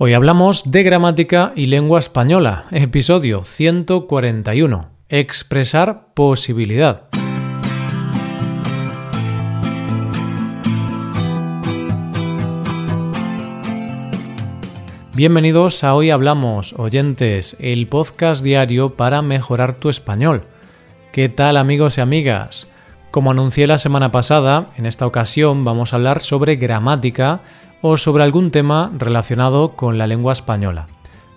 Hoy hablamos de gramática y lengua española, episodio 141. Expresar posibilidad. Bienvenidos a Hoy Hablamos, oyentes, el podcast diario para mejorar tu español. ¿Qué tal amigos y amigas? Como anuncié la semana pasada, en esta ocasión vamos a hablar sobre gramática o sobre algún tema relacionado con la lengua española.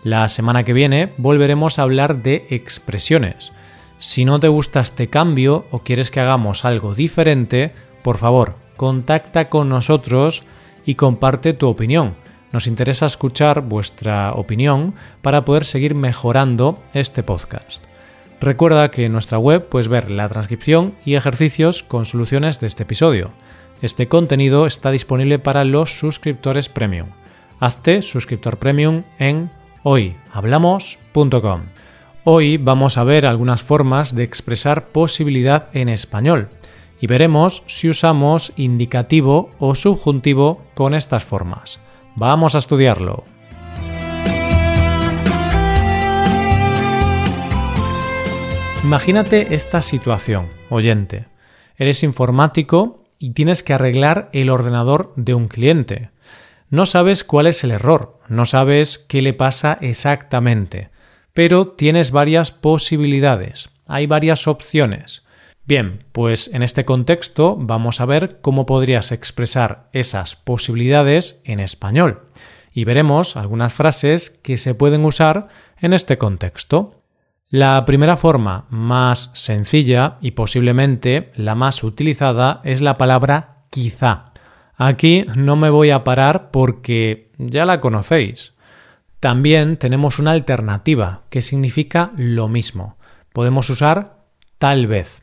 La semana que viene volveremos a hablar de expresiones. Si no te gusta este cambio o quieres que hagamos algo diferente, por favor, contacta con nosotros y comparte tu opinión. Nos interesa escuchar vuestra opinión para poder seguir mejorando este podcast. Recuerda que en nuestra web puedes ver la transcripción y ejercicios con soluciones de este episodio. Este contenido está disponible para los suscriptores premium. Hazte suscriptor premium en hoyhablamos.com. Hoy vamos a ver algunas formas de expresar posibilidad en español y veremos si usamos indicativo o subjuntivo con estas formas. Vamos a estudiarlo. Imagínate esta situación, oyente. Eres informático y tienes que arreglar el ordenador de un cliente. No sabes cuál es el error, no sabes qué le pasa exactamente, pero tienes varias posibilidades, hay varias opciones. Bien, pues en este contexto vamos a ver cómo podrías expresar esas posibilidades en español y veremos algunas frases que se pueden usar en este contexto. La primera forma más sencilla y posiblemente la más utilizada es la palabra quizá. Aquí no me voy a parar porque ya la conocéis. También tenemos una alternativa que significa lo mismo. Podemos usar tal vez.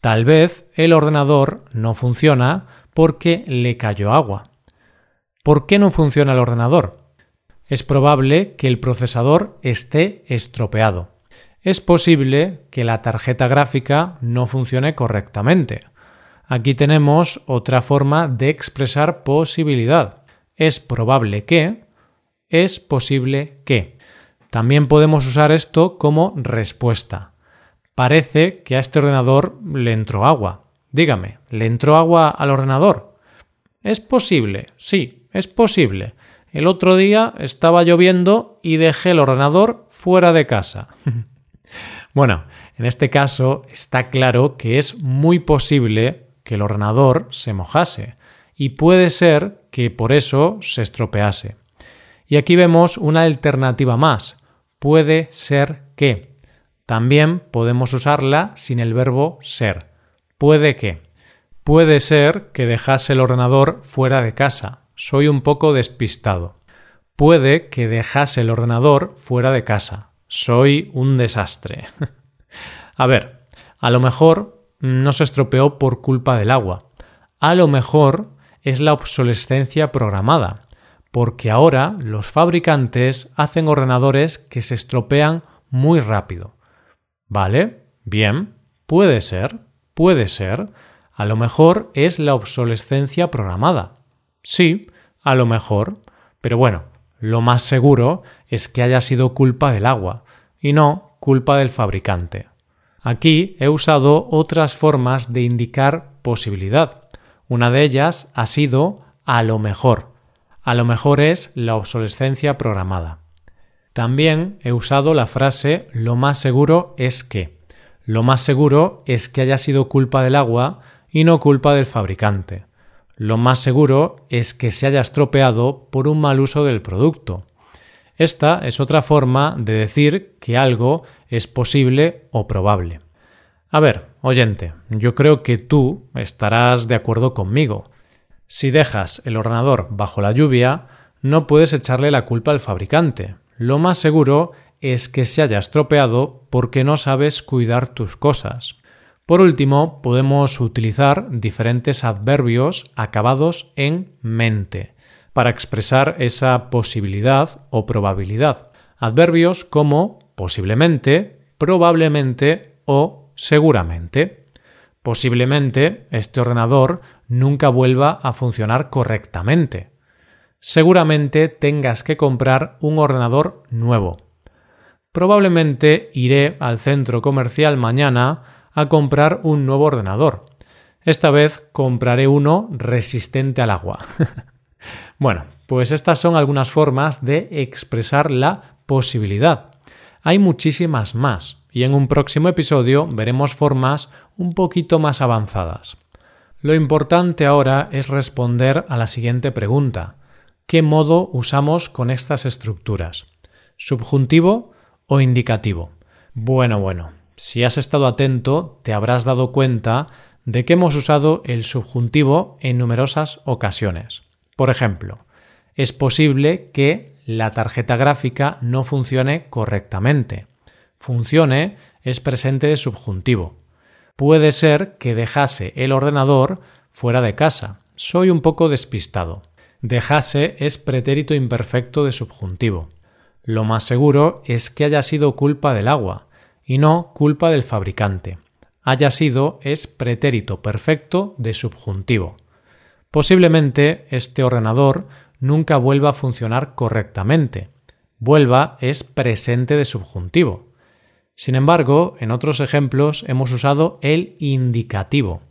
Tal vez el ordenador no funciona porque le cayó agua. ¿Por qué no funciona el ordenador? Es probable que el procesador esté estropeado es posible que la tarjeta gráfica no funcione correctamente. Aquí tenemos otra forma de expresar posibilidad. Es probable que, es posible que. También podemos usar esto como respuesta. Parece que a este ordenador le entró agua. Dígame, ¿le entró agua al ordenador? Es posible, sí, es posible. El otro día estaba lloviendo y dejé el ordenador fuera de casa. Bueno, en este caso está claro que es muy posible que el ordenador se mojase y puede ser que por eso se estropease. Y aquí vemos una alternativa más. Puede ser que. También podemos usarla sin el verbo ser. Puede que. Puede ser que dejase el ordenador fuera de casa. Soy un poco despistado. Puede que dejase el ordenador fuera de casa. Soy un desastre. a ver, a lo mejor no se estropeó por culpa del agua. A lo mejor es la obsolescencia programada, porque ahora los fabricantes hacen ordenadores que se estropean muy rápido. ¿Vale? Bien, puede ser, puede ser. A lo mejor es la obsolescencia programada. Sí, a lo mejor. Pero bueno, lo más seguro es que haya sido culpa del agua y no culpa del fabricante. Aquí he usado otras formas de indicar posibilidad. Una de ellas ha sido a lo mejor. A lo mejor es la obsolescencia programada. También he usado la frase lo más seguro es que. Lo más seguro es que haya sido culpa del agua y no culpa del fabricante. Lo más seguro es que se haya estropeado por un mal uso del producto. Esta es otra forma de decir que algo es posible o probable. A ver, oyente, yo creo que tú estarás de acuerdo conmigo. Si dejas el ordenador bajo la lluvia, no puedes echarle la culpa al fabricante. Lo más seguro es que se haya estropeado porque no sabes cuidar tus cosas. Por último, podemos utilizar diferentes adverbios acabados en mente para expresar esa posibilidad o probabilidad. Adverbios como posiblemente, probablemente o seguramente. Posiblemente este ordenador nunca vuelva a funcionar correctamente. seguramente tengas que comprar un ordenador nuevo. Probablemente iré al centro comercial mañana a comprar un nuevo ordenador. Esta vez compraré uno resistente al agua. bueno, pues estas son algunas formas de expresar la posibilidad. Hay muchísimas más y en un próximo episodio veremos formas un poquito más avanzadas. Lo importante ahora es responder a la siguiente pregunta. ¿Qué modo usamos con estas estructuras? ¿Subjuntivo o indicativo? Bueno, bueno, si has estado atento te habrás dado cuenta de que hemos usado el subjuntivo en numerosas ocasiones. Por ejemplo, es posible que la tarjeta gráfica no funcione correctamente. Funcione es presente de subjuntivo. Puede ser que dejase el ordenador fuera de casa. Soy un poco despistado. Dejase es pretérito imperfecto de subjuntivo. Lo más seguro es que haya sido culpa del agua y no culpa del fabricante. Haya sido es pretérito perfecto de subjuntivo. Posiblemente este ordenador nunca vuelva a funcionar correctamente. Vuelva es presente de subjuntivo. Sin embargo, en otros ejemplos hemos usado el indicativo.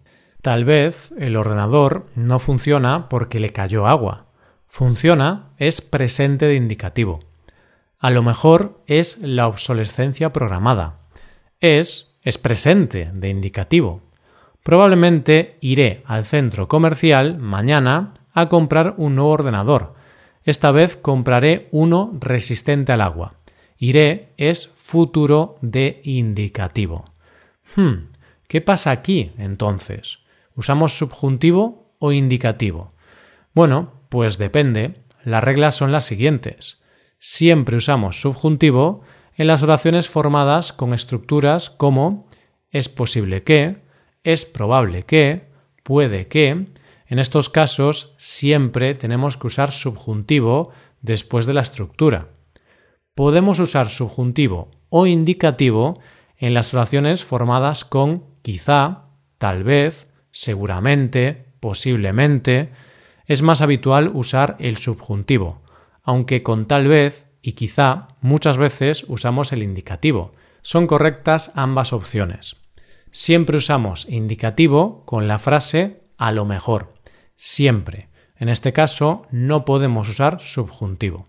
Tal vez el ordenador no funciona porque le cayó agua. Funciona es presente de indicativo. A lo mejor es la obsolescencia programada. Es es presente de indicativo. Probablemente iré al centro comercial mañana a comprar un nuevo ordenador. Esta vez compraré uno resistente al agua. Iré es futuro de indicativo. Hmm, ¿qué pasa aquí entonces? ¿Usamos subjuntivo o indicativo? Bueno, pues depende. Las reglas son las siguientes. Siempre usamos subjuntivo en las oraciones formadas con estructuras como es posible que, es probable que, puede que. En estos casos siempre tenemos que usar subjuntivo después de la estructura podemos usar subjuntivo o indicativo en las oraciones formadas con quizá, tal vez, seguramente, posiblemente. Es más habitual usar el subjuntivo, aunque con tal vez y quizá muchas veces usamos el indicativo. Son correctas ambas opciones. Siempre usamos indicativo con la frase a lo mejor. Siempre. En este caso no podemos usar subjuntivo.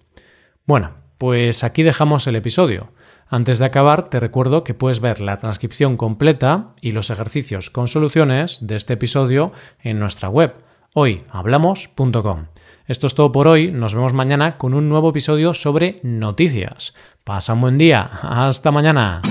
Bueno, pues aquí dejamos el episodio. Antes de acabar, te recuerdo que puedes ver la transcripción completa y los ejercicios con soluciones de este episodio en nuestra web hoyhablamos.com. Esto es todo por hoy, nos vemos mañana con un nuevo episodio sobre noticias. Pasa un buen día, hasta mañana.